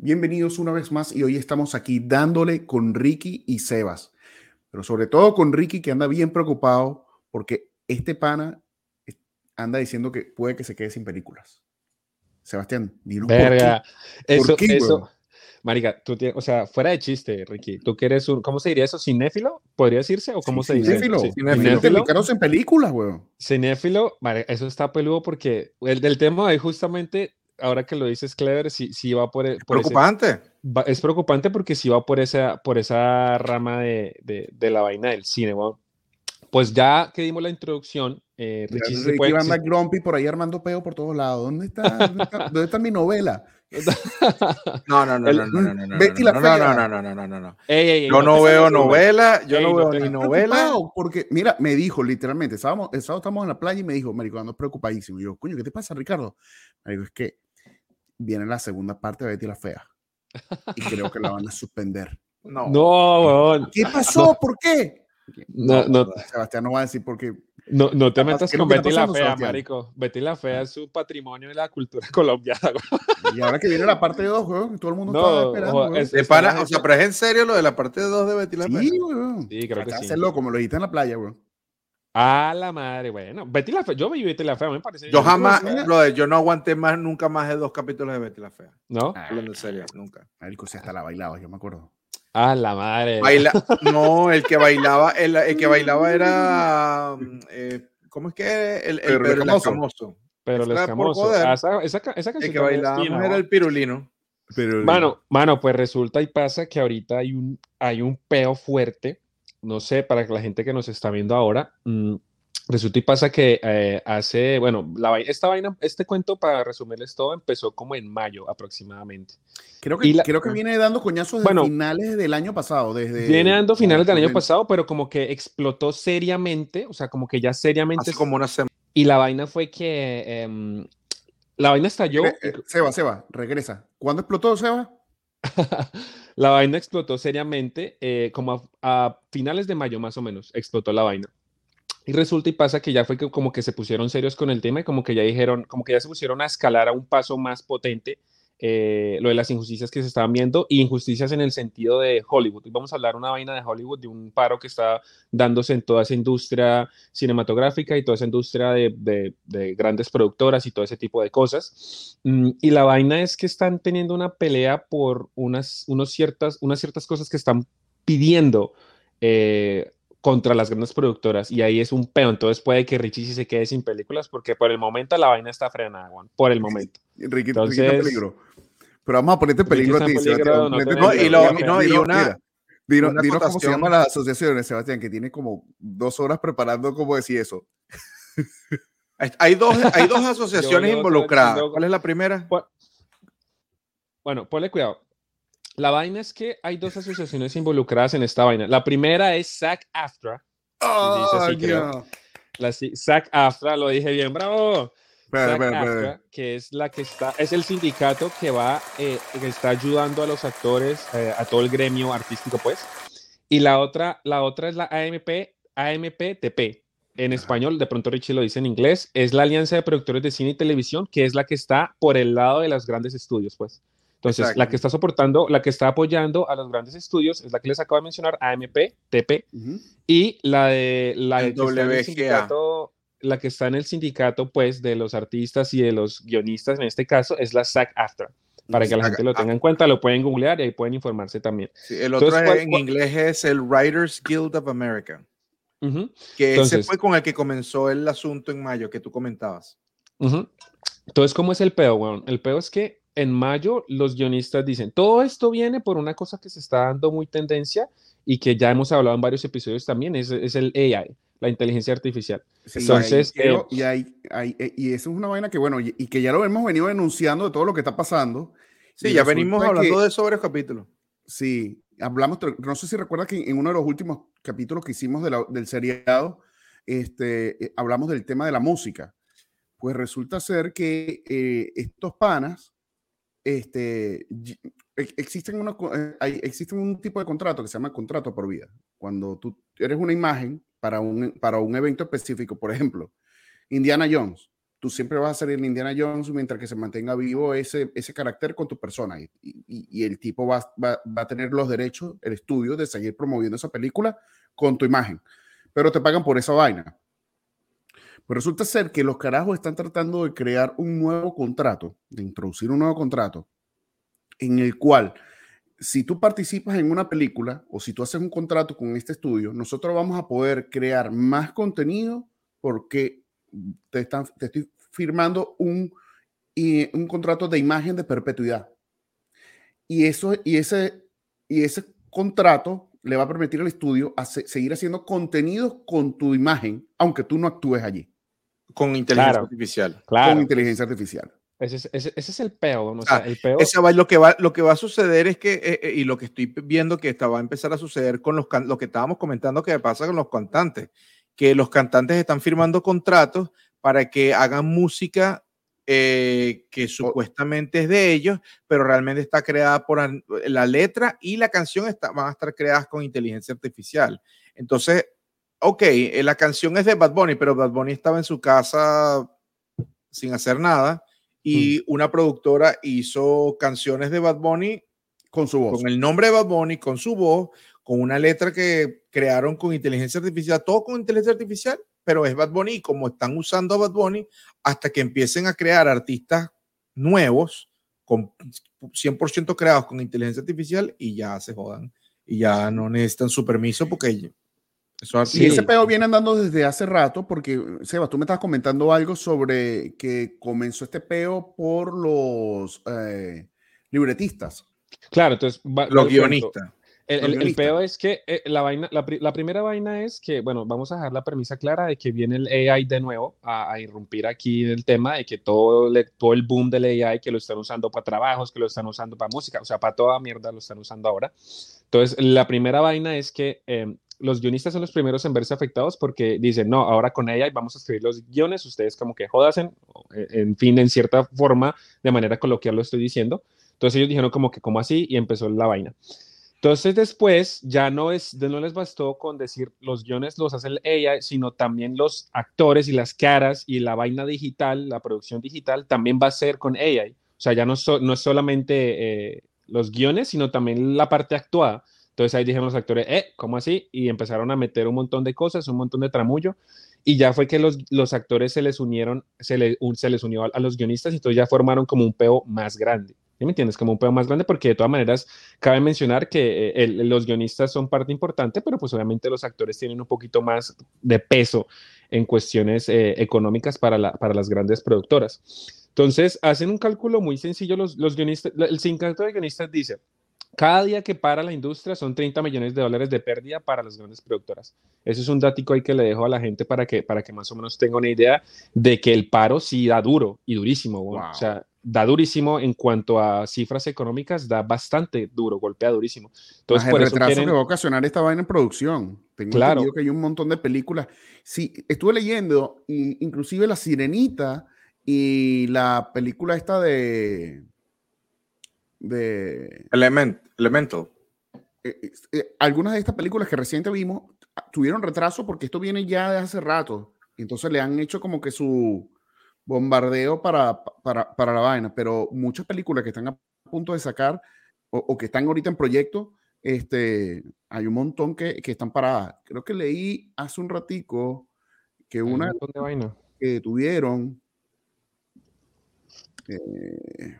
Bienvenidos una vez más y hoy estamos aquí dándole con Ricky y Sebas, pero sobre todo con Ricky que anda bien preocupado porque este pana anda diciendo que puede que se quede sin películas. Sebastián, dinos Verga. por qué. Eso, eso, Marica, tú tienes, o sea, fuera de chiste, Ricky, tú que eres un, ¿cómo se diría eso? ¿Cinéfilo? ¿Podría decirse? ¿O cómo se dice? Cinéfilo. Cinéfilo. en películas, weón. Cinéfilo, eso está peludo porque el del tema es justamente, ahora que lo dices, Clever, si, si va por, e, por preocupante. es preocupante porque si va por esa, por esa rama de, de, de la vaina del cine, weón. Pues ya que dimos la introducción, eh, Richie se puede, anda grumpy por ahí armando peo por todos lados. ¿Dónde está, dónde está, mi novela? No, no, no, no, no, no, no, Betty la no, no, no, no, no, no, no, no. yo no veo novela, yo no veo ni novela. Porque, mira, me dijo literalmente, estábamos, estamos en la playa y me dijo, Marico, ando preocupadísimo. Y yo, coño, ¿qué te pasa, Ricardo? Me dijo, es que viene la segunda parte de Betty la Fea. Y creo que la van a suspender. No, no, ¿Qué pasó? ¿Por qué? No, no, Sebastián no va a decir porque. No, no te metas con Betty la Fea, marico. Betty la Fea es su patrimonio de la cultura colombiana. Y ahora que viene la parte 2, weón, todo el mundo está esperando. Es, para, o sea, pero es en serio lo de la parte 2 de Betty la Fea. Sí, weón. Sí, creo que sí. Hacerlo como lo dijiste en la playa, weón. A la madre, bueno. Betty la Fea, yo vi Betty la Fea, me parece. Yo jamás, yo no aguanté más, nunca más de dos capítulos de Betty la Fea. ¿No? Hablando en serio, nunca. Marico, si hasta la bailaba, yo me acuerdo. Ah, la madre. no, el que bailaba, el, que bailaba era. Eh, ¿Cómo es que? El, el Pedro el Escamoso. Pero el Escamoso. Ah, esa, esa, esa, el que bailaba era el pirulino. Mano, mano, pues resulta y pasa que ahorita hay un, hay un peo fuerte. No sé, para la gente que nos está viendo ahora, mmm, Resulta y pasa que eh, hace, bueno, la, esta vaina, este cuento, para resumirles todo, empezó como en mayo aproximadamente. Creo que, creo que viene dando coñazos desde finales del año pasado. Desde, viene dando finales del año pasado, pero como que explotó seriamente, o sea, como que ya seriamente. Hace como una semana. Y la vaina fue que em, la vaina estalló. Eh, eh, Seba, Seba, regresa. ¿Cuándo explotó, Seba? la vaina explotó seriamente, como a finales de mayo más o menos, explotó la vaina. Y resulta y pasa que ya fue como que se pusieron serios con el tema y como que ya dijeron, como que ya se pusieron a escalar a un paso más potente eh, lo de las injusticias que se estaban viendo y injusticias en el sentido de Hollywood. Y vamos a hablar una vaina de Hollywood, de un paro que está dándose en toda esa industria cinematográfica y toda esa industria de, de, grandes productoras y todo ese tipo de cosas. Mm, y la vaina es que están teniendo una pelea por unas, unos ciertas, unas ciertas cosas que están pidiendo. Eh, contra las grandes productoras y ahí es un peo. Entonces puede que Richie sí se quede sin películas porque por el momento la vaina está frenada, Juan. Por el momento. Ricky, Entonces, peligro. Pero vamos a ponerte peligro a ti. no, y, lo, no, y una. Dinos, cómo se llaman las asociaciones, Sebastián, que tiene como dos horas preparando cómo decir eso. Hay dos, hay dos asociaciones involucradas. ¿Cuál es la primera? Bueno, ponle cuidado. La vaina es que hay dos asociaciones involucradas en esta vaina. La primera es SAC AFTRA. Oh, La SAC AFTRA, lo dije bien, bravo. Que es la que está, es el sindicato que va, eh, que está ayudando a los actores, eh, a todo el gremio artístico, pues. Y la otra, la otra es la AMP, AMPTP. En español, de pronto Richie lo dice en inglés, es la Alianza de Productores de Cine y Televisión, que es la que está por el lado de los grandes estudios, pues. Entonces, la que está soportando, la que está apoyando a los grandes estudios es la que les acabo de mencionar, AMP, TP, y la de la el sindicato, la que está en el sindicato, pues, de los artistas y de los guionistas, en este caso, es la SAG-AFTRA. Para que la gente lo tenga en cuenta, lo pueden googlear y ahí pueden informarse también. el otro en inglés es el Writers Guild of America. Que ese fue con el que comenzó el asunto en mayo que tú comentabas. Entonces, ¿cómo es el peo, weón? El peo es que en mayo los guionistas dicen, todo esto viene por una cosa que se está dando muy tendencia y que ya hemos hablado en varios episodios también, es, es el AI, la inteligencia artificial. Entonces, eh, y, hay, hay, eh, y eso es una vaina que, bueno, y, que ya lo hemos venido denunciando de todo lo que está pasando. Sí, ya venimos hablando de sobre el capítulo. Sí, hablamos, no sé si recuerdas que en uno de los últimos capítulos que hicimos del seriado, este, eh, hablamos del tema de la música. Pues resulta ser que estos panas este, e, existen, unos, eh, hay, existen un tipo de contrato que se llama contrato por vida. Cuando tú eres una imagen para un, para un evento específico, por ejemplo, Indiana Jones. tú siempre vas a ser el Indiana Jones mientras que se mantenga vivo ese, ese carácter con tu persona. Y, y, el tipo va, va, va, a tener los derechos, el estudio, de seguir promoviendo esa película con tu imagen. Pero te pagan por esa vaina. Pues resulta ser que los carajos están tratando de crear un nuevo contrato, de introducir un nuevo contrato, en el cual si tú participas en una película o si tú haces un contrato con este estudio, nosotros vamos a poder crear más contenido porque te, están, te estoy firmando un, y, un contrato de imagen de perpetuidad. Y, eso, y, ese, y ese contrato le va a permitir al estudio seguir haciendo contenidos con tu imagen, aunque tú no actúes allí. Con inteligencia artificial. Claro. Con inteligencia artificial. Ese es, ese, es el peo, ¿no? el peo. lo, que va, lo que va a suceder es que, eh, eh, y lo que estoy viendo que va a empezar a suceder con los lo que estábamos comentando que pasa con los cantantes, que los cantantes están firmando contratos para que hagan música eh, que supuestamente es de ellos, pero realmente está creada por la letra y la canción está, van a estar creadas con inteligencia artificial. Entonces, ok, la canción es de Bad Bunny, pero Bad Bunny estaba en su casa sin hacer nada y una productora hizo canciones de Bad Bunny con su voz. Con el nombre de Bad Bunny, con su voz, con una letra que crearon con inteligencia artificial, todo con inteligencia artificial, pero es Bad Bunny y como están usando a Bad Bunny hasta que empiecen a crear artistas nuevos, con 100% creados con inteligencia artificial y ya se jodan y ya no necesitan su permiso porque y ese peo viene andando desde hace rato, porque, Seba, tú me estabas comentando algo sobre que comenzó este peo por los eh, libretistas. Claro, entonces. los guionistas. El, peo es que eh, la, vaina, la, primera vaina es que, bueno, vamos a dejar la premisa clara de que viene el AI de nuevo a, irrumpir aquí en el tema de que todo, todo el boom del AI que lo están usando para trabajos, que lo están usando para música, o sea, para toda mierda lo están usando ahora. Entonces, la primera vaina es que em, los guionistas son los primeros en verse afectados porque dicen, no, ahora con ella vamos a escribir los guiones, ustedes como que jodasen, eh, en fin, en cierta forma, de manera coloquial lo estoy diciendo. Entonces ellos dijeron como que, como así? Y empezó la vaina. Entonces después ya no, es, no les bastó con decir los guiones los hace el AI, sino también los actores y las caras y la vaina digital, la producción digital, también va a ser con AI. O sea, ya no, no es solamente eh, los guiones, sino también la parte actuada. Entonces ahí dijeron los actores, eh, ¿cómo así? Y empezaron a meter un montón de cosas, un montón de tramullo. Y ya fue que los, los actores se les unieron, se, le, se les unió a, los guionistas y entonces ya formaron como un peo más grande. ¿Sí me entiendes? Como un peo más grande porque de todas maneras cabe mencionar que eh, los guionistas son parte importante, pero pues obviamente los actores tienen un poquito más de peso en cuestiones eh, económicas para, la, para las grandes productoras. Entonces hacen un cálculo muy sencillo los, los guionistas, el sindicato de guionistas dice, cada día que para la industria son 30 millones de dólares de pérdida para las grandes productoras. Eso es un dato ahí que le dejo a la gente para que, para que más o menos tenga una idea de que el paro sí da duro y durísimo. O sea, da durísimo en cuanto a cifras económicas, da bastante duro, golpea durísimo. Entonces, por el retraso quieren... que va a ocasionar esta vaina en producción. Tengo claro. que hay un montón de películas. Sí, estuve leyendo, inclusive La Sirenita y la película esta de de... Element, Elemental. Eh, eh, eh, algunas de estas películas que reciente vimos tuvieron retraso porque esto viene ya de hace rato. Entonces le han hecho como que su bombardeo para, para, para la vaina. Pero muchas películas que están a punto de sacar o, que están ahorita en proyecto, este, hay un montón que, que, están paradas. Creo que leí hace un ratico que una de vaina. que tuvieron... Eh,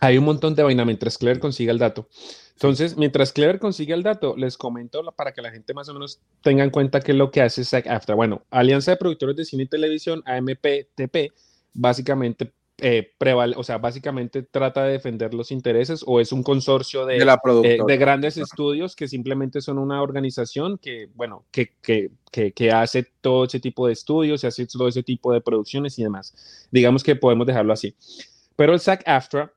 hay un montón de vaina mientras Clever consiga el dato. Entonces, mientras Clever consigue el dato, les comento para que la gente más o menos tenga en cuenta qué es lo que hace SAG AFTRA. Bueno, Alianza de Productores de Cine y Televisión, AMPTP, básicamente eh, o sea, básicamente trata de defender los intereses o es un consorcio de, de, eh, grandes estudios que simplemente son una organización que, bueno, que, que, que, hace todo ese tipo de estudios y hace todo ese tipo de producciones y demás. Digamos que podemos dejarlo así. Pero el SAG AFTRA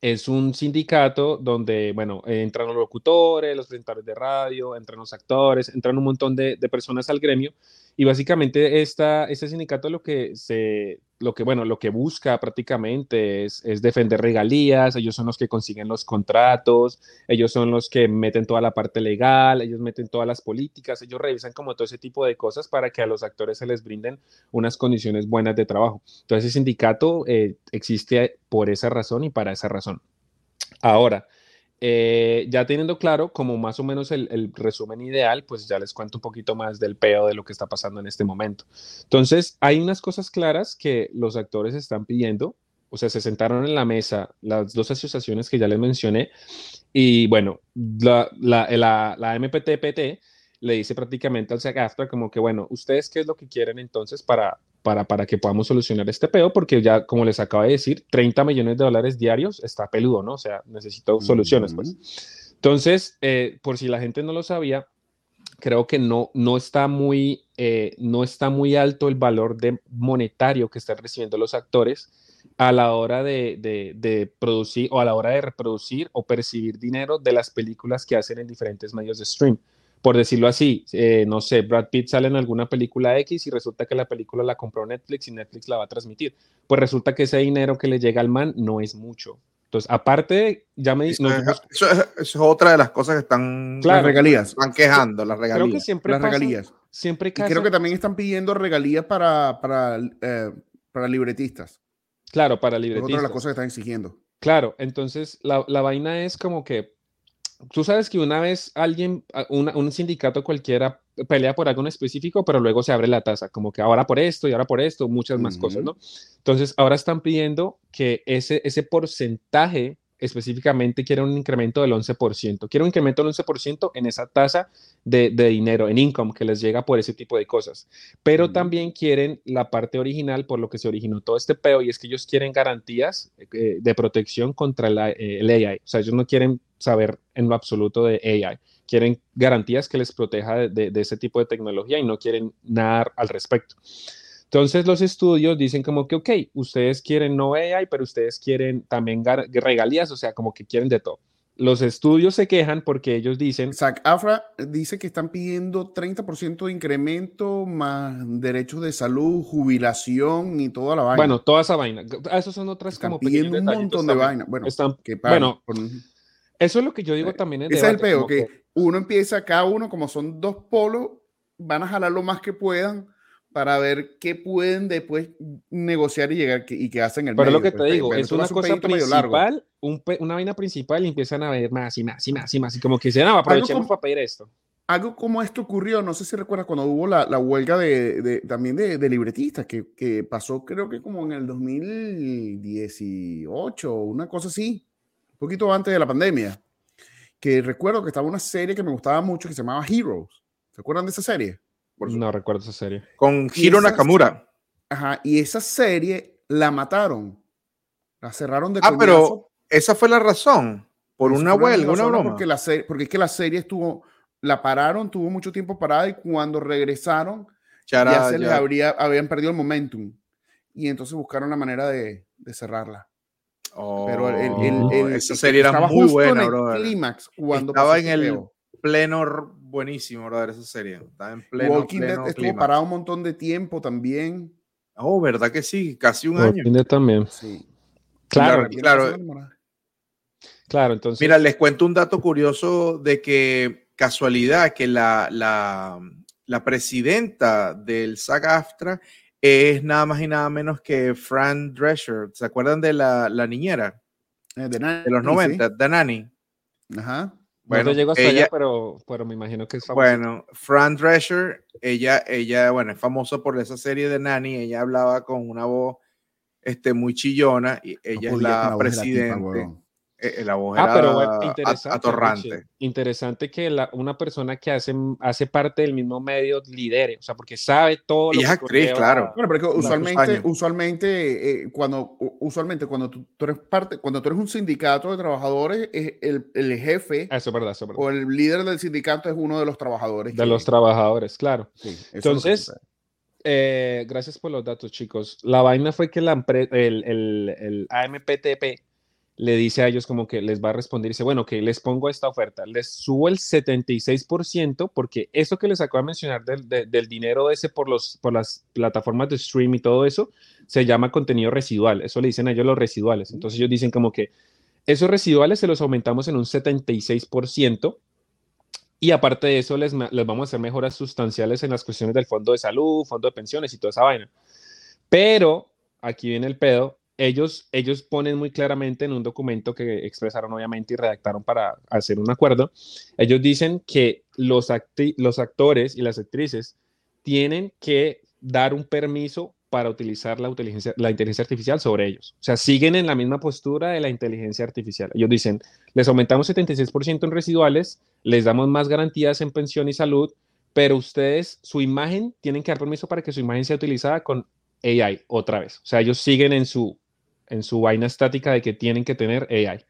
es un sindicato donde, bueno, entran los locutores, los presentadores de radio, entran los actores, entran un montón de, personas al gremio Y básicamente esta, este sindicato lo que se, lo que, bueno, lo que busca prácticamente es, es, defender regalías, ellos son los que consiguen los contratos, ellos son los que meten toda la parte legal, ellos meten todas las políticas, ellos revisan como todo ese tipo de cosas para que a los actores se les brinden unas condiciones buenas de trabajo. Entonces, ese sindicato eh, existe por esa razón y para esa razón. Ahora, eh, ya teniendo claro como más o menos el, resumen ideal, pues ya les cuento un poquito más del peo de lo que está pasando en este momento. Entonces, hay unas cosas claras que los actores están pidiendo, o sea, se sentaron en la mesa las dos asociaciones que ya les mencioné y bueno, la, la, la, la MPTPT le dice prácticamente al SAG-AFTRA como que, bueno, ¿ustedes qué es lo que quieren entonces para, para, para que podamos solucionar este peo? Porque ya, como les acabo de decir, 30 millones de dólares diarios está peludo, ¿no? O sea, necesito soluciones, pues. Entonces, eh, por si la gente no lo sabía, creo que no, no, está muy, eh, no está muy alto el valor de monetario que están recibiendo los actores a la hora de, de, de, producir o a la hora de reproducir o percibir dinero de las películas que hacen en diferentes medios de stream por decirlo así, eh, no sé, Brad Pitt sale en alguna película X y resulta que la película la compró Netflix y Netflix la va a transmitir. Pues resulta que ese dinero que le llega al man no es mucho. Entonces, aparte, ya me eso, eso, es otra de las cosas que están las regalías. Están quejando, las regalías. Creo que siempre las regalías. Siempre y creo que también están pidiendo regalías para, para, eh, para libretistas. Claro, para libretistas. Es otra de las cosas que están exigiendo. Claro, entonces la, la vaina es como que tú sabes que una vez alguien, un sindicato cualquiera pelea por algo en específico, pero luego se abre la tasa, como que ahora por esto y ahora por esto, muchas más cosas, ¿no? Entonces, ahora están pidiendo que ese, ese porcentaje específicamente quiere un incremento del 11%. Quiere un incremento del 11% en esa tasa de, dinero, en income que les llega por ese tipo de cosas. Pero también quieren la parte original por lo que se originó todo este peo y es que ellos quieren garantías eh, de protección contra la, eh, el AI. O sea, ellos no quieren saber en lo absoluto de AI. Quieren garantías que les proteja de, de ese tipo de tecnología y no quieren nada al respecto. Entonces los estudios dicen como que, ok, ustedes quieren no AI, pero ustedes quieren también regalías, o sea, como que quieren de todo. Los estudios se quejan porque ellos dicen... Zach Afra dice que están pidiendo 30% de incremento más derechos de salud, jubilación y toda la vaina. Bueno, toda esa vaina. Ah, Esas son otras están como pidiendo un montón de vaina. Bueno, están, bueno eso es lo que yo digo también. Ese es el peo, que uno empieza, cada uno, como son dos polos, van a jalar lo más que puedan para ver qué pueden después negociar y llegar y que hacen el Pero lo que te pues, digo, es una cosa principal, una vaina principal y empiezan a ver más y más y más y más. Y como que se no, aprovechemos para pedir esto. Algo como esto ocurrió, no sé si recuerdas cuando hubo la, la huelga de, de también de, de libretistas, que, que, pasó creo que como en el 2018, una cosa así, un poquito antes de la pandemia, que recuerdo que estaba una serie que me gustaba mucho que se llamaba Heroes. ¿Se acuerdan de esa serie? No recuerdo esa serie. Con Hiro Nakamura. Ajá, y esa serie la mataron. La cerraron de Ah, pero esa fue la razón. Por una huelga, una broma. Porque, la serie, porque es que la serie estuvo, la pararon, tuvo mucho tiempo parada y cuando regresaron ya, se les habría, habían perdido el momentum. Y entonces buscaron la manera de, de cerrarla. pero el, esa serie era muy buena, el clímax cuando estaba en el pleno buenísimo, brother, esa serie. Está en pleno. Walking Dead estuvo parado un montón de tiempo también. Oh, ¿verdad que sí? Casi un Walking año. Dead también. Sí. Claro, claro. Claro, entonces. Mira, les cuento un dato curioso de que casualidad que la, la, la presidenta del SAG-AFTRA es nada más y nada menos que Fran Drescher. ¿Se acuerdan de la, la niñera? Eh, de, de, los 90, sí. de Nani. Ajá. Bueno, no llegó hasta ella, allá, pero, pero me imagino que es famosa. Bueno, Fran Drescher, ella, ella, bueno, es famosa por esa serie de Nanny, ella hablaba con una voz este, muy chillona y ella no es la presidente. Eh, la voz ah, pero bueno, interesante, atorrante. Interesante que la, una persona que hace, hace parte del mismo medio lidere, o sea, porque sabe todo. Ella es actriz, claro. Bueno, pero usualmente, usualmente, eh, cuando, usualmente cuando tú, tú, eres parte, cuando tú eres un sindicato de trabajadores, es el, el jefe eso es verdad, eso es verdad. o el líder del sindicato es uno de los trabajadores. De que, los trabajadores, claro. Sí, Entonces, eh, gracias por los datos, chicos. La vaina fue que la, el, el, el AMPTP le dice a ellos como que les va a responder dice, bueno, que les pongo esta oferta, les subo el 76% porque eso que les acabo de mencionar del, del, dinero ese por, los, por las plataformas de stream y todo eso, se llama contenido residual, eso le dicen a ellos los residuales. Entonces ellos dicen como que esos residuales se los aumentamos en un 76% y aparte de eso les, les vamos a hacer mejoras sustanciales en las cuestiones del fondo de salud, fondo de pensiones y toda esa vaina. Pero aquí viene el pedo, ellos, ellos ponen muy claramente en un documento que expresaron obviamente y redactaron para hacer un acuerdo, ellos dicen que los, los actores y las actrices tienen que dar un permiso para utilizar la inteligencia, la inteligencia artificial sobre ellos. O sea, siguen en la misma postura de la inteligencia artificial. Ellos dicen, les aumentamos 76% en residuales, les damos más garantías en pensión y salud, pero ustedes, su imagen, tienen que dar permiso para que su imagen sea utilizada con AI otra vez. O sea, ellos siguen en su en su vaina estática de que tienen que tener AI.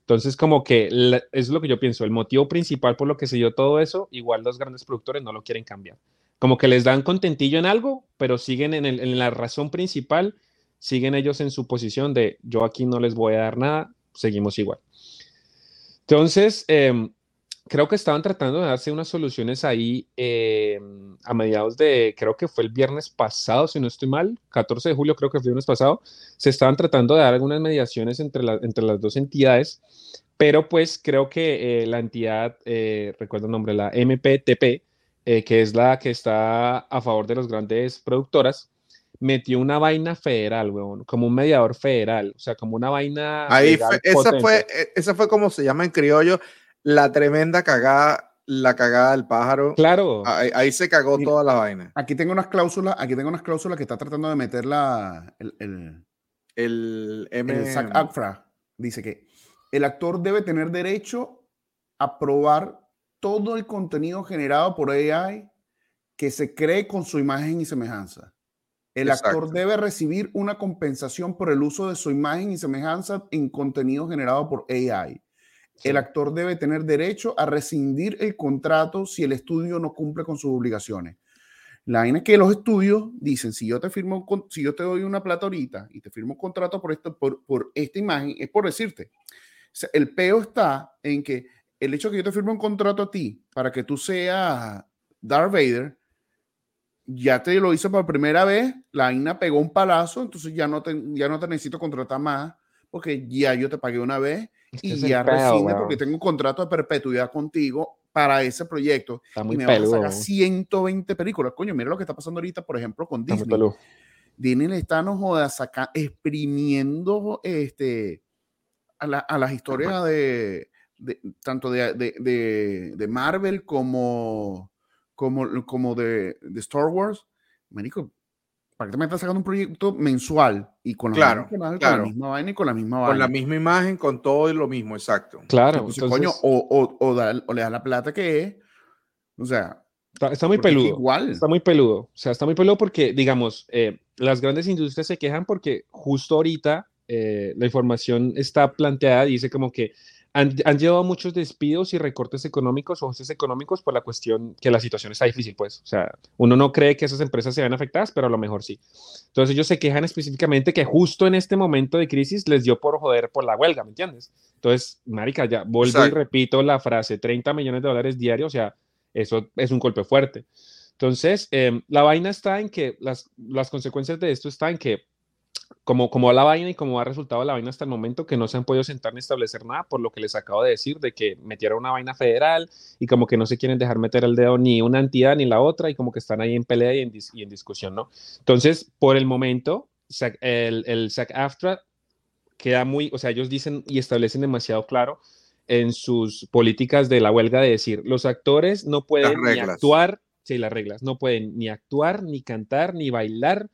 Entonces, como que es lo que yo pienso, el motivo principal por lo que se dio todo eso, igual los grandes productores no lo quieren cambiar. Como que les dan contentillo en algo, pero siguen en, en la razón principal, siguen ellos en su posición de yo aquí no les voy a dar nada, seguimos igual. Entonces, eh, creo que estaban tratando de darse unas soluciones ahí eh, a mediados de, creo que fue el viernes pasado, si no estoy mal, 14 de julio creo que fue el viernes pasado, se estaban tratando de dar algunas mediaciones entre, entre las dos entidades, pero pues creo que eh, la entidad, eh, recuerdo el nombre, la MPTP, que es la que está a favor de las grandes productoras, metió una vaina federal, weón, como un mediador federal, o sea, como una vaina. Ahí esa fue, esa fue como se llama en criollo, la tremenda cagada, la cagada del pájaro. Claro. Ahí, se cagó toda la vaina. Aquí tengo unas cláusulas, aquí tengo unas cláusulas que está tratando de meter la, el, el, el, el Dice que el actor debe tener derecho a probar todo el contenido generado por AI que se cree con su imagen y semejanza. El actor debe recibir una compensación por el uso de su imagen y semejanza en contenido generado por AI. El actor debe tener derecho a rescindir el contrato si el estudio no cumple con sus obligaciones. La vaina es que los estudios dicen, si yo te firmo, si yo te doy una plata ahorita y te firmo un contrato por, esto, por, por esta imagen, es por decirte. el peo está en que el hecho de que yo te firme un contrato a ti para que tú seas Darth Vader, ya te lo hice por primera vez, la vaina pegó un palazo, entonces ya no te, ya no te necesito contratar más porque ya yo te pagué una vez y ya rescinde porque tengo un contrato de perpetuidad contigo para ese proyecto. Está muy y me peludo, van a sacar 120 películas. Coño, mira lo que está pasando ahorita, por ejemplo, con está muy Disney. Disney le está no jodas, saca, exprimiendo este, a, la- a las historias de, de- tanto de, de- de- de Marvel como, como, como de, de Star Wars. Marico, ¿para qué te metas sacando un proyecto mensual y con la, Claro, misma, con la claro. misma vaina y con la misma Con vaina? la misma imagen, con todo y lo mismo, exacto. Claro, Entonces, entonces, coño, o, o, o, da- o le das la plata que es. O sea, está, está muy porque es peludo. igual. Está muy peludo. O sea, está muy peludo porque, digamos, eh, las grandes industrias se quejan porque justo ahorita eh, la información está planteada, dice como que han, han llevado muchos despidos y recortes económicos o ajustes económicos por la cuestión que la situación está difícil, pues. O sea, uno no cree que esas empresas se vean afectadas, pero a lo mejor sí. Entonces ellos se quejan específicamente que justo en este momento de crisis les dio por joder por la huelga, ¿me entiendes? Entonces, marica, ya vuelvo y repito la frase, 30 millones de dólares diarios, o sea, eso es un golpe fuerte. Entonces, em, la vaina está en que las, las consecuencias de esto está en que como, como va la vaina y como ha resultado la vaina hasta el momento, que no se han podido sentar ni establecer nada, por lo que les acabo de decir, de que metieron una vaina federal y como que no se quieren dejar meter el dedo ni una entidad ni la otra y como que están ahí en pelea y en, dis- y en discusión, ¿no? Entonces, por el momento, SAC- el, el SAG-AFTRA queda muy, o sea, ellos dicen y establecen demasiado claro en sus políticas de la huelga de decir, los actores no pueden ni actuar, sí, las reglas, no pueden ni actuar, ni cantar, ni bailar,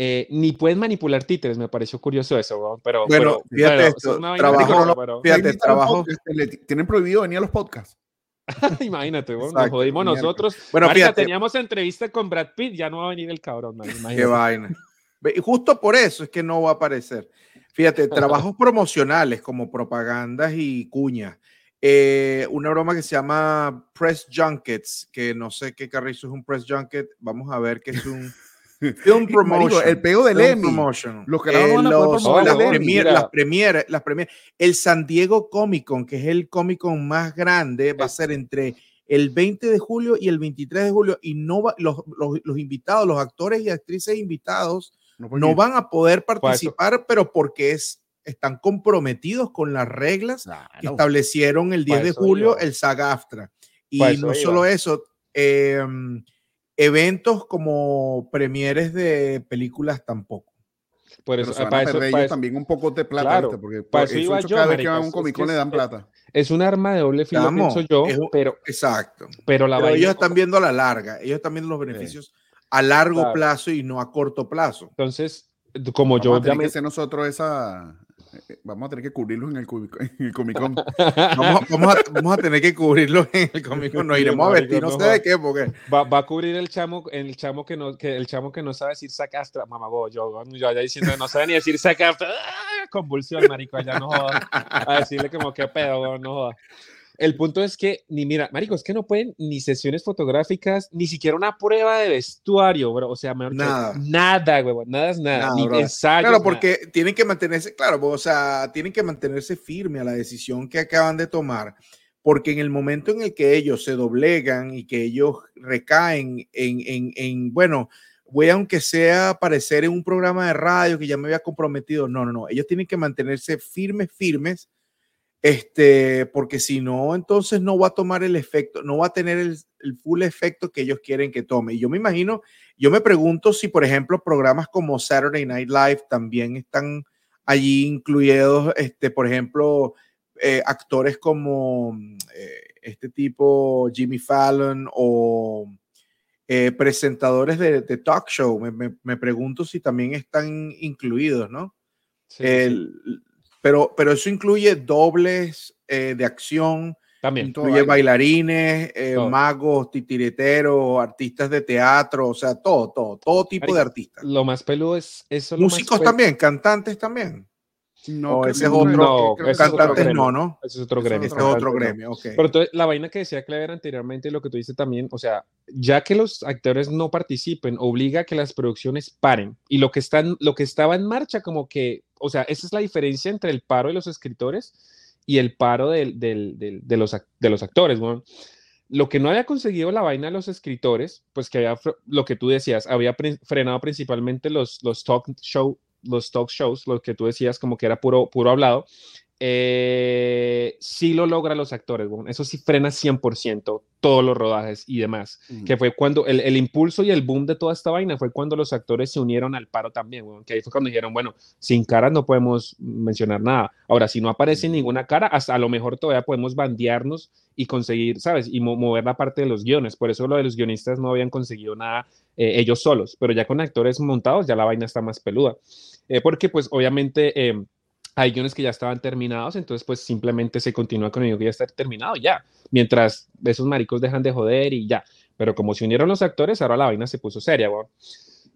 eh, ni pueden manipular títeres, me pareció curioso eso, weón, pero Bueno, pero, fíjate pero, esto, es trabajo- no, pero- Fíjate, trabajo- tienen prohibido venir a los podcasts. imagínate, nos jodimos mierda. nosotros. Bueno, Marica, fíjate. teníamos entrevista con Brad Pitt, ya no va a venir el cabrón, man, Qué vaina. Y justo por eso es que no va a aparecer. Fíjate, trabajos promocionales como propagandas y cuñas. Eh, una broma que se llama Press Junkets, que no sé qué carrizo es un Press Junket. Vamos a ver qué es un Film promotion. el pego del Film Emmy. promotion. Los que no van a Eh, los- promover las premier- las premieres, las premieres. El San Diego Comic Con, que es el Comic Con más grande, va a ser entre el 20 de julio y el 23 de julio. Y no va- los, los, los invitados, los actores y actrices invitados, No, no van a poder participar, pero porque es, están comprometidos con las reglas que establecieron el 10 de julio iba. el SAG-AFTRA. Y no iba. solo eso, eh, eventos como premieres de películas tampoco. Por eso, van para eso, para ellos eso- también un poco de plata, Claro, ¿viste? porque para eso iba yo, cada vez que van a un es Comic que Con le es- dan plata. es un arma de doble filo, pienso yo, es pero, Exacto. pero la Pero ellos están viendo a la larga, ellos están viendo los beneficios a largo Claro. plazo y no a corto plazo. Entonces, como Vamos yo ya me- nosotros esa. Vamos a tener que cubrirlos en el, en el Comic Con. Vamos, vamos, a, vamos a tener que cubrirlo en el Comic Con. Nos iremos a vestir, no sé de qué, porque Va, va a cubrir el chamo, el chamo que no, que el chamo que no sabe decir sacastra, mamá, bo, yo, yo allá diciendo no sabe ni decir sacastra, ¡ah! convulsión, marico, allá no joda, a decirle como que pedo, weón, no joda. El punto es que, ni mira, marico, es que no pueden ni sesiones fotográficas, ni siquiera una prueba de vestuario, bro, o sea, mejor Nada. nada, weón, nada es nada, Nada, ni brother. ensayos, Claro, nada. porque tienen que mantenerse, claro, o sea, tienen que mantenerse firme a la decisión que acaban de tomar, porque en el momento en el que ellos se doblegan y que ellos recaen en, en, en bueno, voy aunque sea aparecer en un programa de radio que ya me había comprometido, no, no, no, ellos tienen que mantenerse firmes, firmes, este, porque si no, entonces no va a tomar el efecto, no va a tener el, el full efecto que ellos quieren que tome. Y yo me imagino yo me pregunto si, por ejemplo, programas como Saturday Night Live también están allí incluidos, este, por ejemplo, eh, actores como eh, este tipo Jimmy Fallon o eh, presentadores de, de talk show. Me, me- me pregunto si también están incluidos, ¿no? Sí, Pero, pero eso incluye dobles eh, de acción, también. incluye bailarines, eh, Todo. magos, titireteros, artistas de teatro, o sea, todo, todo, todo tipo de artistas. Lo más peludo es eso. lo más Músicos también, cantantes también. No, ese es otro, no, creo que ese es otro cantantes gremio. no, ¿no? Ese es otro gremio. Ese es otro gremio, ok. Pero entonces, la vaina que decía Clever anteriormente, lo que tú dices también, o sea, ya que los actores no participen, obliga a que las producciones paren. Y lo que, están, lo que estaba en marcha, como que, o sea, esa es la diferencia entre el paro de los escritores y el paro de, los, de los actores, weón. Lo que no había conseguido la vaina de los escritores, pues que había, lo que tú decías, había frenado principalmente los, los talk show, los talk shows, lo que tú decías como que era puro, puro hablado, eh, sí lo logra los actores, weón. eso sí frena 100% todos los rodajes y demás, que fue cuando el, el impulso y el boom de toda esta vaina fue cuando los actores se unieron al paro también, que ahí fue cuando dijeron, bueno, sin caras no podemos mencionar nada, ahora si no aparece ninguna cara, hasta a lo mejor todavía podemos bandearnos y conseguir, ¿sabes? Y mo- mover la parte de los guiones, por eso lo de los guionistas no habían conseguido nada eh, ellos solos, pero ya con actores montados ya la vaina está más peluda, Eh, porque pues obviamente... eh, hay guiones que ya estaban terminados, entonces pues simplemente se continúa con el guion que ya está terminado ya, mientras esos maricos dejan de joder y ya. Pero como se unieron los actores, ahora la vaina se puso seria, weón.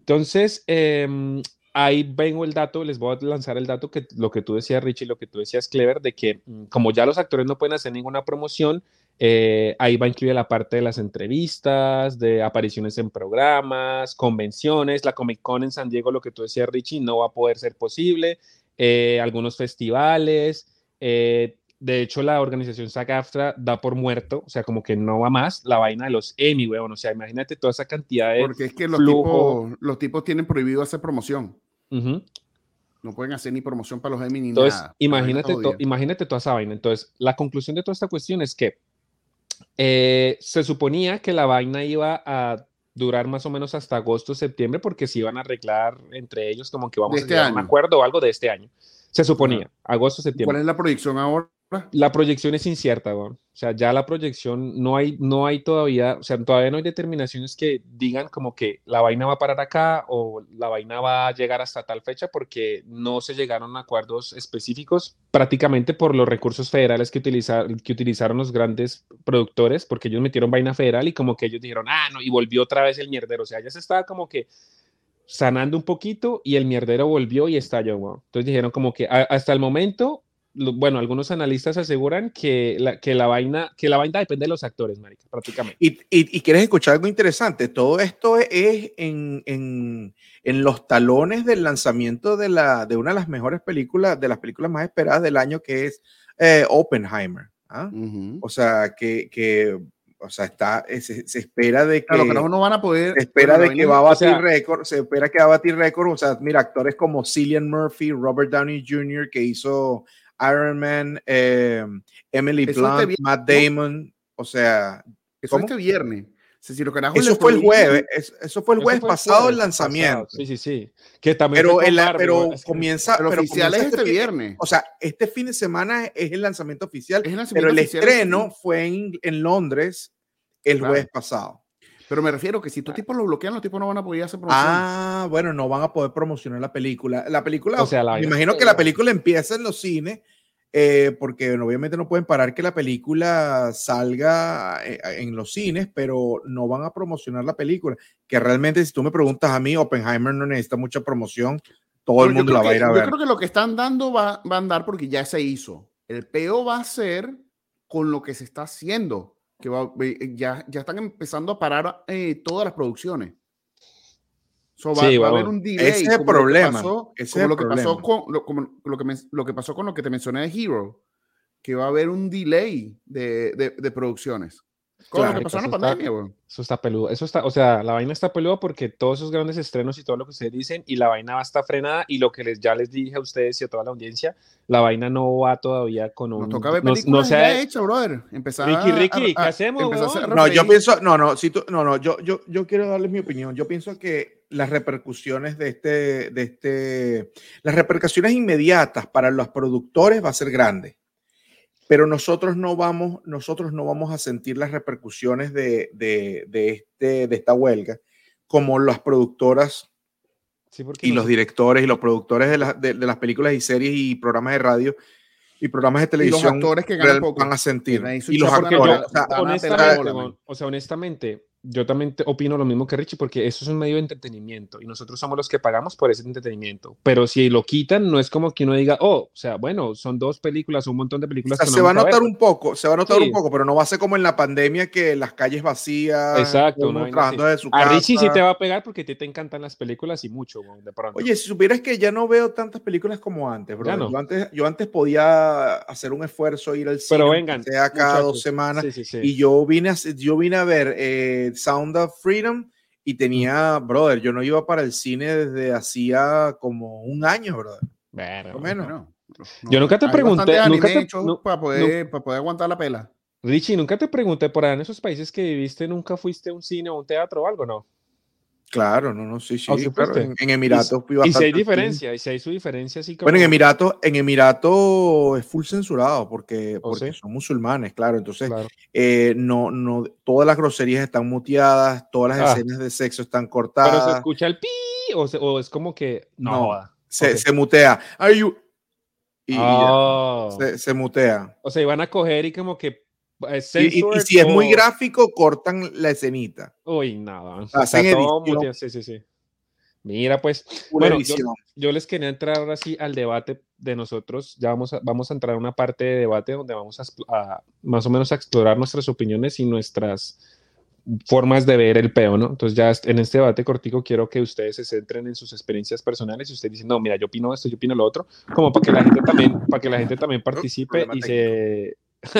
Entonces, em, ahí vengo el dato, les voy a lanzar el dato que lo que tú decías, Richie, lo que tú decías, Clever, de que mm, como ya los actores no pueden hacer ninguna promoción, eh, ahí va a incluir la parte de las entrevistas, de apariciones en programas, convenciones, la Comic Con en San Diego, lo que tú decías, Richie, no va a poder ser posible, eh, algunos festivales, eh, de hecho, la organización SAG-AFTRA da por muerto, o sea, como que no va más la vaina de los Emmy, weón. O sea, imagínate toda esa cantidad de. Porque es que los flujo. tipos, los tipos tienen prohibido hacer promoción. Ujú. No pueden hacer ni promoción para los Emmy ni Entonces, nada. imagínate, to- imagínate toda esa vaina. Entonces, la conclusión de toda esta cuestión es que eh, se suponía que la vaina iba a durar más o menos hasta agosto, septiembre, porque se iban a arreglar entre ellos como que vamos a este llegar a un acuerdo o algo de este año. Se suponía, agosto, septiembre. ¿Cuál es la proyección ahora? La proyección es incierta, weón. O sea, ya la proyección no hay, no hay todavía, o sea, todavía no hay determinaciones que digan como que la vaina va a parar acá o la vaina va a llegar hasta tal fecha porque no se llegaron a acuerdos específicos prácticamente por los recursos federales que, utiliza- que utilizaron los grandes productores porque ellos metieron vaina federal y como que ellos dijeron, ah, no, y volvió otra vez el mierdero. O sea, ya se estaba como que sanando un poquito y el mierdero volvió y estalló, weón. Entonces dijeron como que a- hasta el momento bueno, algunos analistas aseguran que la, que la vaina, que la vaina depende de los actores, marica, prácticamente. Y, y, quieres escuchar algo interesante, todo esto es en, en, en, los talones del lanzamiento de, la, de una de las mejores películas, de las películas más esperadas del año, que es eh, Oppenheimer. ¿ah? O sea, que, que o sea, está, se, espera de que. Claro, que no van a poder. Se espera de que va a batir récord. Se espera que va a batir récord. O sea, mira, actores como Cillian Murphy, Robert Downey Jr., que hizo Iron Man, eh, Emily Blunt, Matt Damon. O sea. Eso este viernes. eso, fue el jueves, eso, fue el jueves pasado el lanzamiento. Sí, sí, sí. Que también pero pero comienza. Pero, oficial es este, este viernes. O sea, este fin de semana es el lanzamiento oficial. pero el estreno fue en, en, Londres el jueves pasado. Pero me refiero que si estos tipos lo bloquean, los tipos no van a poder hacer promoción. Ah, bueno, no van a poder promocionar la película. La película, o sea, me imagino que la película empieza en los cines eh, porque obviamente no pueden parar que la película salga eh, en los cines, pero no van a promocionar la película. Que realmente, si tú me preguntas a mí, Oppenheimer no necesita mucha promoción, todo el mundo la va a ir a ver. Yo creo que lo que están dando va, va, a andar porque ya se hizo. El peo va a ser con lo que se está haciendo, que ya, ya están empezando a parar eh, todas las producciones va, a haber un delay. Ese es el problema. lo que pasó con lo, que lo que pasó con lo que te mencioné de Hero, que va a haber un delay de, de, de producciones. Claro, lo que pasó en la pandemia, está, Eso está peludo. Eso está, o sea, la vaina está peluda porque todos esos grandes estrenos y todo lo que ustedes dicen, y la vaina va a estar frenada. Y lo que les, ya les dije a ustedes y a toda la audiencia, la vaina no va todavía con un. Nos toca ver películas no, no se ha hecho, brother. Empezar Ricky, Ricky, ¿qué hacemos? no, yo pienso, no, no, si tú, no, no, yo, yo, yo quiero darles mi opinión. Yo pienso que las repercusiones de este, de este, las repercusiones inmediatas para los productores va a ser grande pero nosotros no vamos, nosotros no vamos a sentir las repercusiones de, de, de este, de esta huelga como las productoras y los directores y los productores de, de, las películas y series y programas de radio y programas de televisión y los actores que van a sentir. Y los actores, o sea, honestamente yo también opino lo mismo que Richie, porque eso es un medio de entretenimiento y nosotros somos los que pagamos por ese entretenimiento. Pero si lo quitan, no es como que uno diga, oh, o sea, bueno, son dos películas, un montón de películas. se va a notar un poco, se va a notar un poco, pero no va a ser como en la pandemia que las calles vacías. Exacto, no, trabajando de su A Richie sí te va a pegar porque te, te encantan las películas y mucho, de pronto. Oye, si supieras que ya no veo tantas películas como antes, bro. Yo, antes, yo antes podía hacer un esfuerzo, ir al cine, pero vengan, sea cada dos semanas, y yo vine a, yo vine a ver eh, Sound of Freedom y tenía, brother, yo no iba para el cine desde hacía como un año, brother. Bueno, menos. yo nunca te pregunté, nunca te, para, poder, para poder aguantar la pela. Richie, nunca te pregunté por ahí en esos países que viviste, nunca fuiste a un cine o un teatro o algo, ¿no? Claro, no, no, sí, sí, claro, en, Emiratos Y, si hay diferencia, y si hay su diferencia, sí. Bueno, en Emiratos, en Emiratos es full censurado porque, ¿Oh, porque son musulmanes, claro, entonces eh, no, no, todas las groserías están muteadas, todas las ah. escenas de sexo están cortadas. Pero se escucha el pi o, o es como que no, se, se, mutea. Are you? Y oh. se, se mutea. O sea, iban a coger y como que y, si es muy gráfico, cortan la escenita. Uy, nada. sí, sí, sí. Mira, pues, bueno, yo, les quería entrar ahora sí al debate de nosotros. Ya vamos a, vamos a entrar a una parte de debate donde vamos a, más o menos a explorar nuestras opiniones y nuestras formas de ver el peo, ¿no? Entonces ya en este debate cortico quiero que ustedes se centren en sus experiencias personales y ustedes dicen, no, mira, yo opino esto, yo opino lo otro, como para que la gente también, para que la gente también participe y se,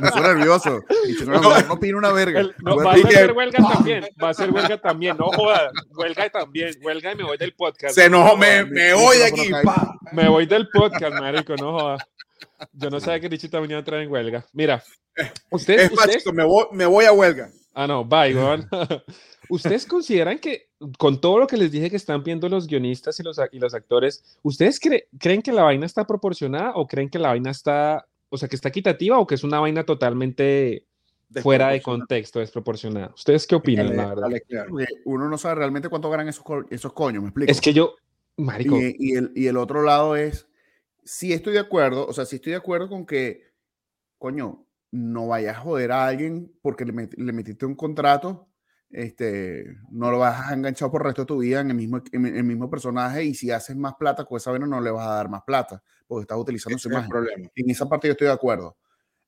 me suena nervioso. no, no, opino una verga. va a ser huelga también. Va a ser huelga también. No joda. Huelga también. Huelga y me voy del podcast. Se enojó. Me, me voy de aquí. Me voy del podcast, marico. No joda. Yo no sabía que Richita venía a entrar en huelga. Mira. Ustedes, me, voy, me voy a huelga. Ah, no. Bye, ¿Ustedes consideran que, con todo lo que les dije que están viendo los guionistas y los, y los actores, ¿ustedes creen que la vaina está proporcionada o creen que la vaina está o sea, que está equitativa o que es una vaina totalmente fuera de contexto, desproporcionada. ¿Ustedes qué opinan, la verdad? Uno no sabe realmente cuánto ganan esos, esos coños, ¿me explico? Es que yo, marico. Y, el, y el otro lado es, si estoy de acuerdo, o sea, si estoy de acuerdo con que, coño, no vayas a joder a alguien porque le, le metiste un contrato este, no lo vas a enganchar por el resto de tu vida en el mismo, en el mismo personaje y si haces más plata con esa vaina no le vas a dar más plata porque estás utilizando su imagen. problema. En esa parte yo estoy de acuerdo.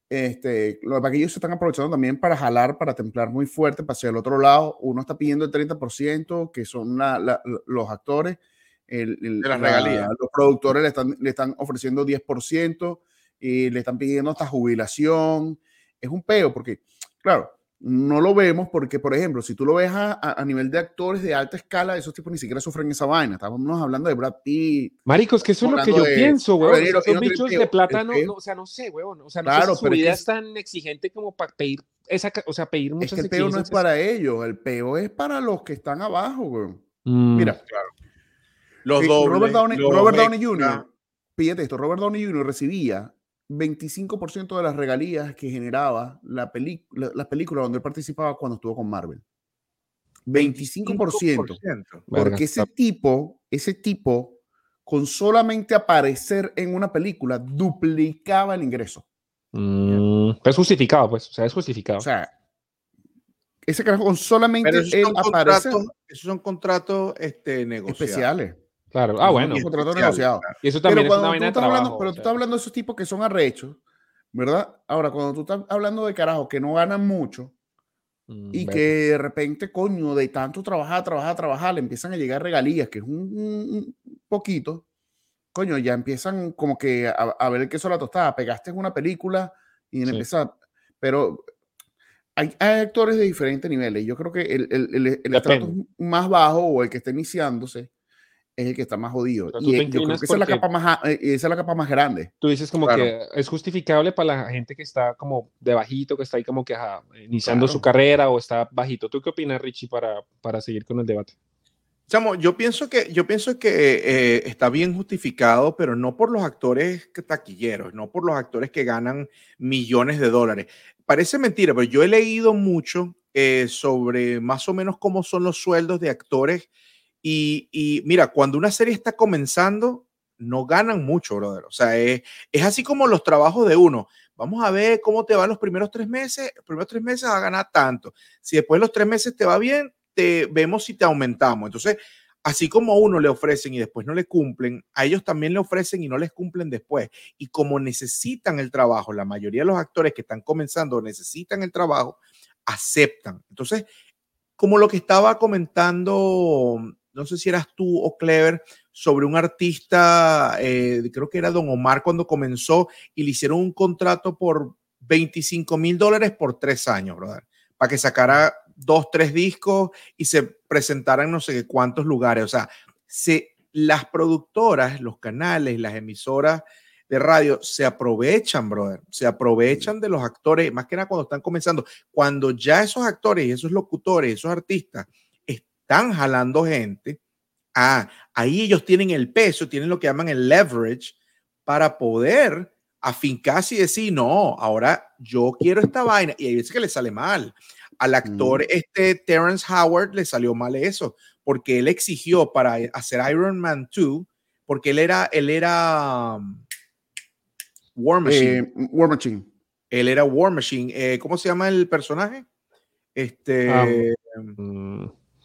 Este, lo que ellos se están aprovechando también para jalar, para templar muy fuerte, para hacia el otro lado. Uno está pidiendo el 30%, que son los actores. El, de las regalías. los productores le están, le están ofreciendo 10% y le están pidiendo hasta jubilación. Es un peo, porque, claro, no lo vemos porque, por ejemplo, si tú lo ves a, a, nivel de actores de alta escala, esos tipos ni siquiera sufren esa vaina. Estábamos hablando de Brad Pitt. Maricos, que eso es lo que yo pienso, weón. O sea, bichos de plata no, o sea, no sé, weón. O sea, no claro, sé si su vida es, tan exigente como para pedir esa, o sea, pedir muchas Es que el peo no es para ellos, el peo es para los que están abajo, weón. Mm. Mira, claro. Los dobles, Robert Downey, Robert Downey Jr., pídete esto, Robert Downey Jr. recibía 25% de las regalías que generaba la, película, la película donde él participaba cuando estuvo con Marvel. 25%. 25%. Porque ese tipo, ese tipo, con solamente aparecer en una película, duplicaba el ingreso. Mm, es justificado, pues. O sea, es justificado. O sea, ese carajo con solamente él aparecer. Esos son contratos este, negociados. Especiales. Claro, ah, bueno. Un contrato negociado. Y eso también pero es una vaina de trabajo. Hablando, pero tú estás hablando de esos tipos que son arrechos, ¿verdad? Ahora, cuando tú estás hablando de carajos que no ganan mucho Mm, y vete. que de repente, coño, de tanto trabajar, trabajar, trabajar, le empiezan a llegar regalías, que es un, un poquito, coño, ya empiezan como que a, a ver el queso a la tostada. Pegaste en una película y Sí. empieza, pero hay, hay actores de diferentes niveles. Yo creo que el, el, el, el estrato más bajo o el que está iniciándose es el que está más jodido. Y te eh, yo creo que esa es, la capa más, a- eh, esa es la capa más grande. Tú dices como Claro. que es justificable para la gente que está como de bajito, que está ahí como que ajá, iniciando Claro. su carrera o está bajito. ¿Tú qué opinas, Richie, para, para seguir con el debate? Chamo, yo pienso que, yo pienso que eh, está bien justificado, pero no por los actores taquilleros, no por los actores que ganan millones de dólares. Parece mentira, pero yo he leído mucho eh, sobre más o menos cómo son los sueldos de actores. Y, y mira, cuando una serie está comenzando, no ganan mucho, brother. O sea, es, es así como los trabajos de uno. Vamos a ver cómo te van los primeros tres meses. Los primeros tres meses vas a ganar tanto. Si después de los tres meses te va bien, te vemos si te aumentamos. Entonces, así como a uno le ofrecen y después no le cumplen, a ellos también le ofrecen y no les cumplen después. Y como necesitan el trabajo, la mayoría de los actores que están comenzando necesitan el trabajo, aceptan. Entonces, como lo que estaba comentando, no sé si eras tú o Clever, sobre un artista, eh, creo que era Don Omar cuando comenzó y le hicieron un contrato por 25 mil dólares por tres años, brother, para que sacara dos, tres discos y se presentara en no sé qué cuántos lugares. O sea, se, las productoras, los canales, las emisoras de radio se aprovechan, brother, se aprovechan de los actores, más que nada cuando están comenzando, cuando ya esos actores y esos locutores, esos artistas están jalando gente, ah, ahí ellos tienen el peso, tienen lo que llaman el leverage para poder afincarse y decir, no, ahora yo quiero esta vaina. Y hay veces que le sale mal. Al actor, Mm. este Terrence Howard, le salió mal eso, porque él exigió para hacer Iron Man 2, porque él era, él era um, War Machine. Eh, War Machine. él era War Machine. Eh, ¿Cómo se llama el personaje? Este, Ah, Mm,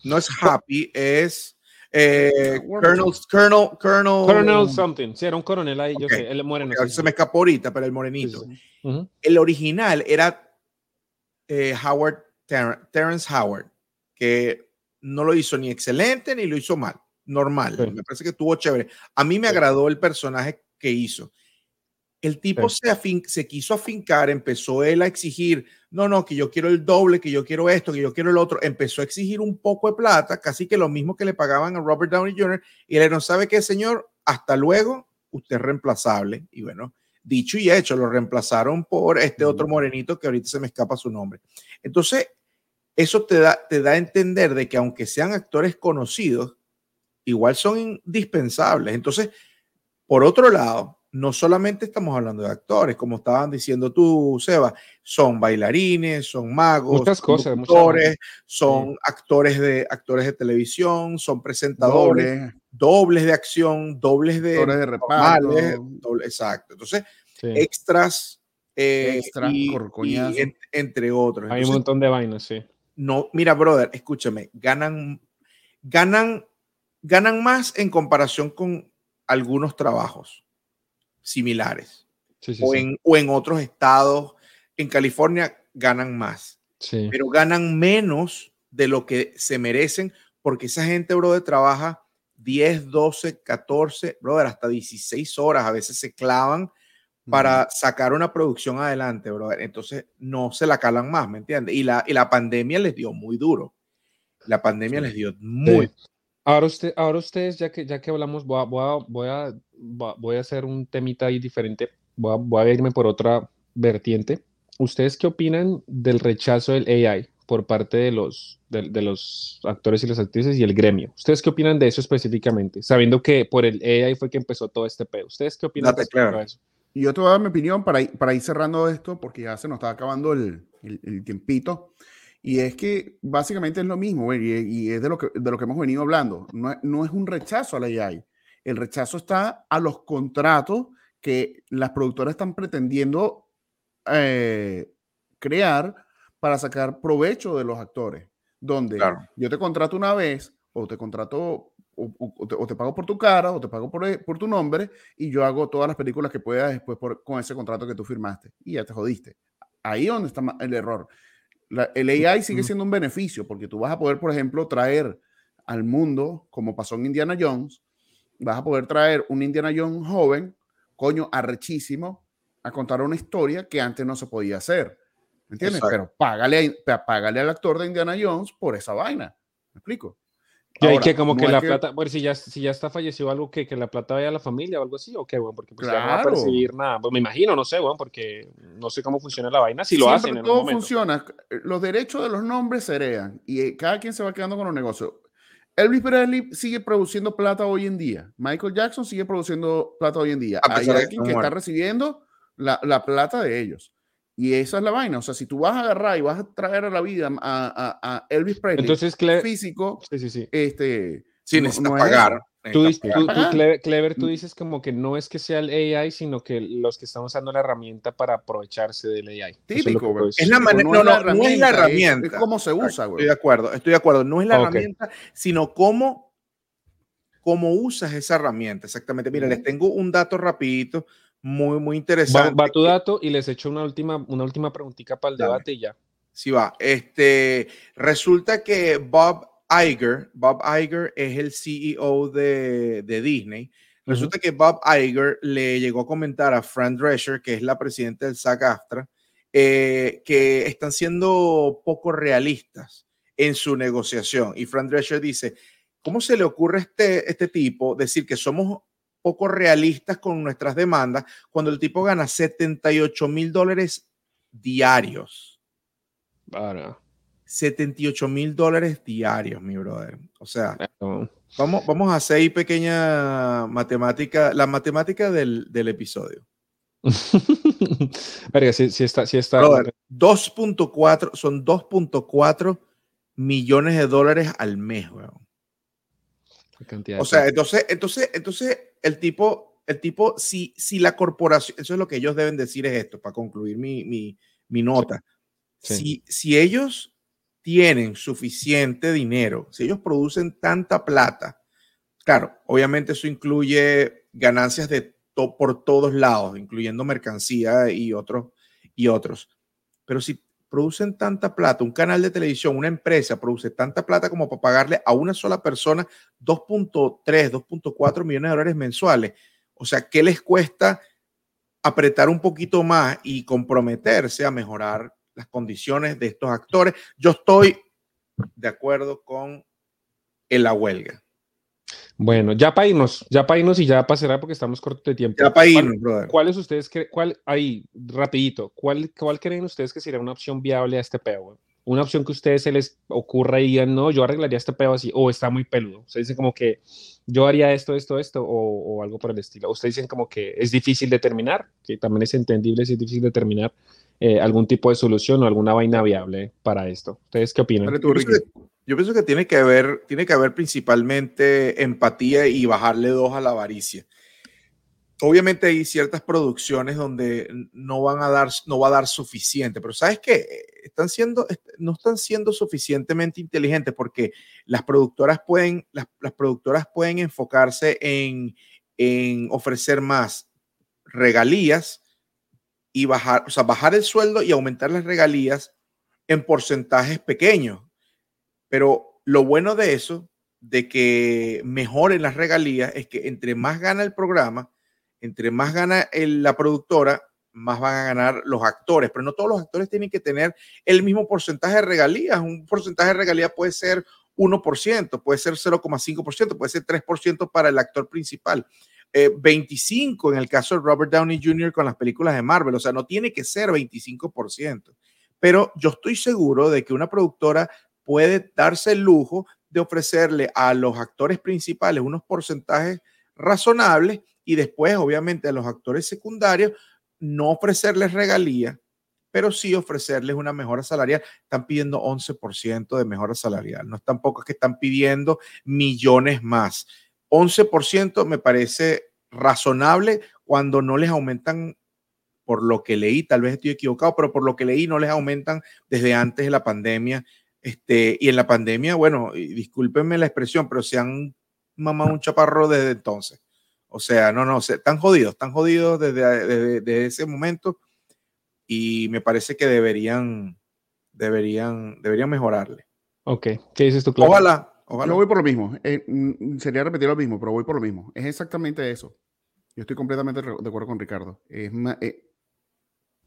no es Happy, es eh, Colonel, Colonel, Colonel, Colonel something. Sí, era un coronel ahí, yo Ok. sé, él moreno. Ok, sí, se me escapó ahorita, pero el morenito. Sí, sí. Ujú. El original era eh, Howard, Ter- Terrence Howard, que no lo hizo ni excelente ni lo hizo mal, normal. Sí. Me parece que estuvo chévere. A mí me Sí. agradó el personaje que hizo. El tipo Sí. se, afin- se quiso afincar, empezó él a exigir, no, no, que yo quiero el doble, que yo quiero esto, que yo quiero el otro. Empezó a exigir un poco de plata, casi que lo mismo que le pagaban a Robert Downey Jr. Y él no sabe qué, señor, hasta luego, usted es reemplazable. Y bueno, dicho y hecho, lo reemplazaron por este otro morenito que ahorita se me escapa su nombre. Entonces, eso te da, te da a entender de que aunque sean actores conocidos, igual son indispensables. Entonces, por otro lado, no solamente estamos hablando de actores, como estaban diciendo tú, Seba, son bailarines, son magos, Muchas son cosas, actores de actores de televisión, son presentadores, Doble, dobles de acción, dobles de actores de reparto, normales, doble- exacto. Entonces, Sí. extras, eh, Extras, y, corcoñazos. y en- entre otros. Hay un montón de vainas, sí. no, mira, brother, escúchame, ganan, ganan, ganan más en comparación con algunos trabajos similares. o, En, o en otros estados, en California ganan más, pero ganan menos de lo que se merecen porque esa gente, brother, trabaja 10, 12, 14, brother, hasta 16 horas, a veces se clavan para sacar una producción adelante, brother. Entonces no se la calan más, ¿me entiendes? Y la, y la pandemia les dio muy duro. La pandemia les dio muy Ahora, usted, ahora ustedes, ya que, ya que hablamos, voy a, voy, a, voy, a, hacer un temita ahí diferente. Voy a, voy a irme por otra vertiente. ¿Ustedes qué opinan del rechazo del AI por parte de los, de, los actores y las actrices y el gremio? ¿Ustedes qué opinan de eso específicamente? Sabiendo que por el AI fue que empezó todo este pedo. ¿Ustedes qué opinan de eso? Y yo te voy a dar mi opinión para ir, para ir cerrando esto, porque ya se nos está acabando el, el, tiempito. Y es que básicamente es lo mismo, y, y, es de lo, que, de lo que hemos venido hablando. No, no es un rechazo a la AI. El rechazo está a los contratos que las productoras están pretendiendo eh, crear para sacar provecho de los actores. Donde yo te contrato una vez o te contrato o, te, pago por tu cara o te pago por, eh, por, tu nombre y yo hago todas las películas que pueda después por, con ese contrato que tú firmaste y ya te jodiste. Ahí es donde está el error. el AI sigue siendo un beneficio porque tú vas a poder, por ejemplo, traer al mundo, como pasó en Indiana Jones, vas a poder traer un Indiana Jones joven, coño, arrechísimo, a contar una historia que antes no se podía hacer. ¿Me entiendes? Pero págale, págale al actor de Indiana Jones por esa vaina. ¿Me explico? Y que como que la plata, bueno, si ya, si ya está fallecido algo, que, que la plata vaya a la familia o algo así, o qué, bueno, porque pues ya no va a percibir nada. Pues me imagino, no sé, bueno, porque no sé cómo funciona la vaina, si lo hacen en todo funciona, los derechos de los nombres se heredan y eh, cada quien se va quedando con los negocios. Elvis Presley sigue produciendo plata hoy en día. Michael Jackson sigue produciendo plata hoy en día. Hay alguien que está recibiendo la, la plata de ellos. Y esa es la vaina. O sea, si tú vas a agarrar y vas a traer a la vida a, a, Elvis Presley Entonces, físico, sí, sí, sí. este, sí, necesita pagar. Tú, Clever, tú mm. dices como que no es que sea el AI, sino que los que están usando la herramienta para aprovecharse del AI. Típico, es, la manera, no, no, no, es la herramienta. Es, cómo se usa, güey. Estoy de acuerdo, estoy de acuerdo. No es la herramienta, sino cómo, cómo usas esa herramienta. Exactamente. Mira, les tengo un dato rapidito muy, muy interesante. Va, tu dato y les echo una última, una última preguntita para el debate y ya. Sí, va. Este, resulta que Bob Iger, Bob Iger es el CEO de, de Disney. Resulta que Bob Iger le llegó a comentar a Fran Drescher, que es la presidenta del SAG-AFTRA, eh, que están siendo poco realistas en su negociación. Y Fran Drescher dice, ¿cómo se le ocurre a este, este tipo decir que somos poco realistas con nuestras demandas cuando el tipo gana 78 mil dólares diarios. Para. 78 mil dólares diarios, mi brother. O sea, vamos, vamos a hacer ahí pequeña matemática, la matemática del, del episodio. Verga, si, está, si está. 2.4, son 2.4 millones de dólares al mes, weón. O sea, entonces, entonces, entonces el tipo, el tipo, si, si la corporación, eso es lo que ellos deben decir es esto, para concluir mi, mi, mi nota. Si, si ellos tienen suficiente dinero, si ellos producen tanta plata, claro, obviamente eso incluye ganancias de por todos lados, incluyendo mercancía y otros, y otros. Pero si producen tanta plata, un canal de televisión, una empresa produce tanta plata como para pagarle a una sola persona 2.3, 2.4 millones de dólares mensuales. O sea, ¿qué les cuesta apretar un poquito más y comprometerse a mejorar las condiciones de estos actores? Yo estoy de acuerdo con la huelga. Bueno, ya para irnos, ya para irnos y ya para cerrar porque estamos cortos de tiempo. Ya para irnos, brother. ¿Cuáles ustedes creen, cuál, ahí, rapidito, cuál, cuál creen ustedes que sería una opción viable a este peo? Una opción que a ustedes se les ocurra y digan, no, yo arreglaría este peo así, o está muy peludo. Ustedes dicen como que yo haría esto, esto, esto, o, o algo por el estilo. Ustedes dicen como que es difícil determinar, que también es entendible si es difícil determinar eh, algún tipo de solución o alguna vaina viable para esto. ¿Ustedes qué opinan? Yo pienso que tiene que haber, tiene que haber principalmente empatía y bajarle dos a la avaricia. obviamente hay ciertas producciones donde no van a dar, no va a dar suficiente, pero sabes que están siendo, no están siendo suficientemente inteligentes porque las productoras pueden, las, productoras pueden enfocarse en, en ofrecer más regalías y bajar, o sea, bajar el sueldo y aumentar las regalías en porcentajes pequeños. Pero lo bueno de eso, de que mejoren las regalías, es que entre más gana el programa, entre más gana la productora, más van a ganar los actores, pero no todos los actores tienen que tener el mismo porcentaje de regalías. Un porcentaje de regalías puede ser 1%, puede ser 0,5%, puede ser 3% para el actor principal. 25 eh, en el caso de Robert Downey Jr. con las películas de Marvel, o sea, no tiene que ser 25%. Pero yo estoy seguro de que una productora puede darse el lujo de ofrecerle a los actores principales unos porcentajes razonables y después, obviamente, a los actores secundarios, no ofrecerles regalías, pero sí ofrecerles una mejora salarial. Están pidiendo 11% de mejora salarial, no es tampoco que están pidiendo millones más. 11% me parece razonable cuando no les aumentan, por lo que leí, tal vez estoy equivocado, pero por lo que leí no les aumentan desde antes de la pandemia. Este, y en la pandemia, bueno, discúlpenme la expresión, pero se han mamado un chaparro desde entonces. O sea, no, no, están jodidos, están jodidos desde, desde, ese momento y me parece que deberían, deberían, deberían mejorarle. Ok, ¿qué dices tú, Claudio? Ojalá, ojalá. Yo voy por lo mismo. Eh, mm, sería repetir lo mismo, pero voy por lo mismo. Es exactamente eso. Yo estoy completamente de acuerdo con Ricardo. Es, eh,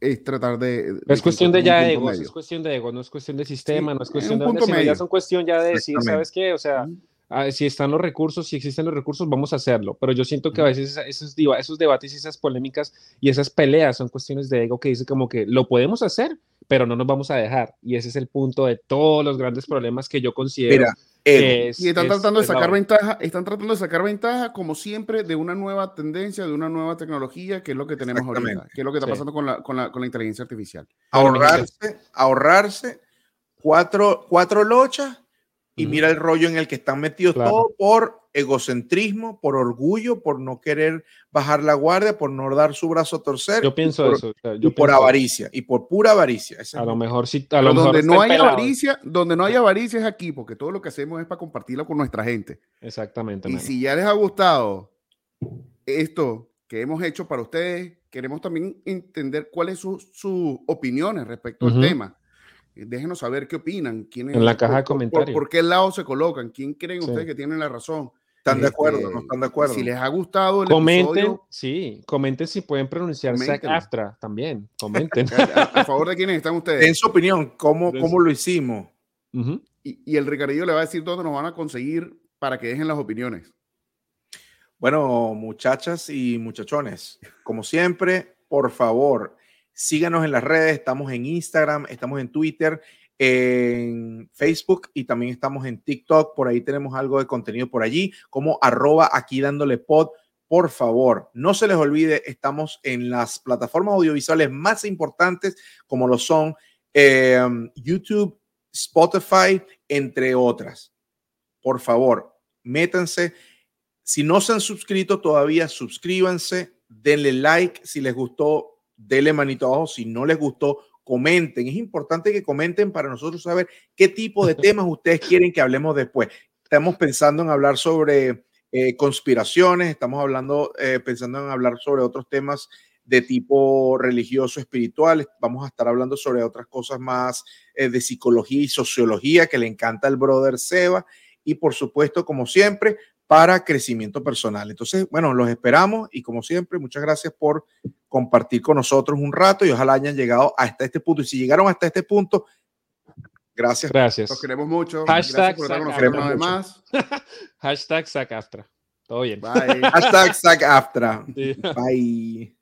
es tratar de... es cuestión de ya ego, es cuestión de ego, no es cuestión de sistema, no es cuestión de... Punto medio. Ya son cuestión ya de decir, ¿sabes qué? O sea... Ah, si están los recursos, si existen los recursos, vamos a hacerlo. Pero yo siento que a veces esos, esos debates y esas polémicas y esas peleas son cuestiones de ego que dice como que lo podemos hacer, pero no nos vamos a dejar. Y ese es el punto de todos los grandes problemas que yo considero. Y están tratando de sacar ventaja, están tratando de sacar ventaja, como siempre, de una nueva tendencia, de una nueva tecnología, que es lo que tenemos ahorita, que es lo que está pasando con la, con, la, con la inteligencia artificial. Ahorrarse, ahorrarse cuatro, cuatro lochas y mira el rollo en el que están metidos todo por egocentrismo, por orgullo, por no querer bajar la guardia, por no dar su brazo a torcer. Yo pienso eso. y por avaricia, y por pura avaricia. a lo mejor sí. A lo mejor donde no hay avaricia, donde no hay avaricia es aquí, porque todo lo que hacemos es para compartirlo con nuestra gente. Exactamente. Y si ya les ha gustado esto que hemos hecho para ustedes, queremos también entender cuáles son sus opiniones respecto al tema déjenos saber qué opinan. Quién en la caja de comentarios. Por, qué lado se colocan? ¿Quién creen ustedes que tienen la razón? ¿Están de acuerdo? ¿No este, están de acuerdo? Si les ha gustado el comenten, Sí, comenten si pueden pronunciar AFTRA también. Comenten. a, favor de quiénes están ustedes. En su opinión, ¿cómo, cómo lo hicimos? y, y, el Ricardillo le va a decir dónde nos van a conseguir para que dejen las opiniones. Bueno, muchachas y muchachones, como siempre, por favor, Síganos en las redes, estamos en Instagram, estamos en Twitter, en Facebook y también estamos en TikTok. Por ahí tenemos algo de contenido por allí, como arroba aquí dándole pod. Por favor, no se les olvide, estamos en las plataformas audiovisuales más importantes, como lo son em, YouTube, Spotify, entre otras. Por favor, métanse. Si no se han suscrito todavía, suscríbanse, denle like si les gustó dele manito abajo. Si no les gustó, comenten. Es importante que comenten para nosotros saber qué tipo de temas ustedes quieren que hablemos después. Estamos pensando en hablar sobre eh, conspiraciones, estamos hablando, eh, pensando en hablar sobre otros temas de tipo religioso, espiritual. Vamos a estar hablando sobre otras cosas más eh, de psicología y sociología que le encanta el brother Seba. Y por supuesto, como siempre, para crecimiento personal. Entonces, bueno, los esperamos y como siempre, muchas gracias por compartir con nosotros un rato y ojalá hayan llegado hasta este punto. Y si llegaron hasta este punto, gracias. Gracias. Los queremos mucho. Hashtag más. Hashtag SACAFTRA. Todo bien. Bye. Hashtag SACAFTRA. Bye.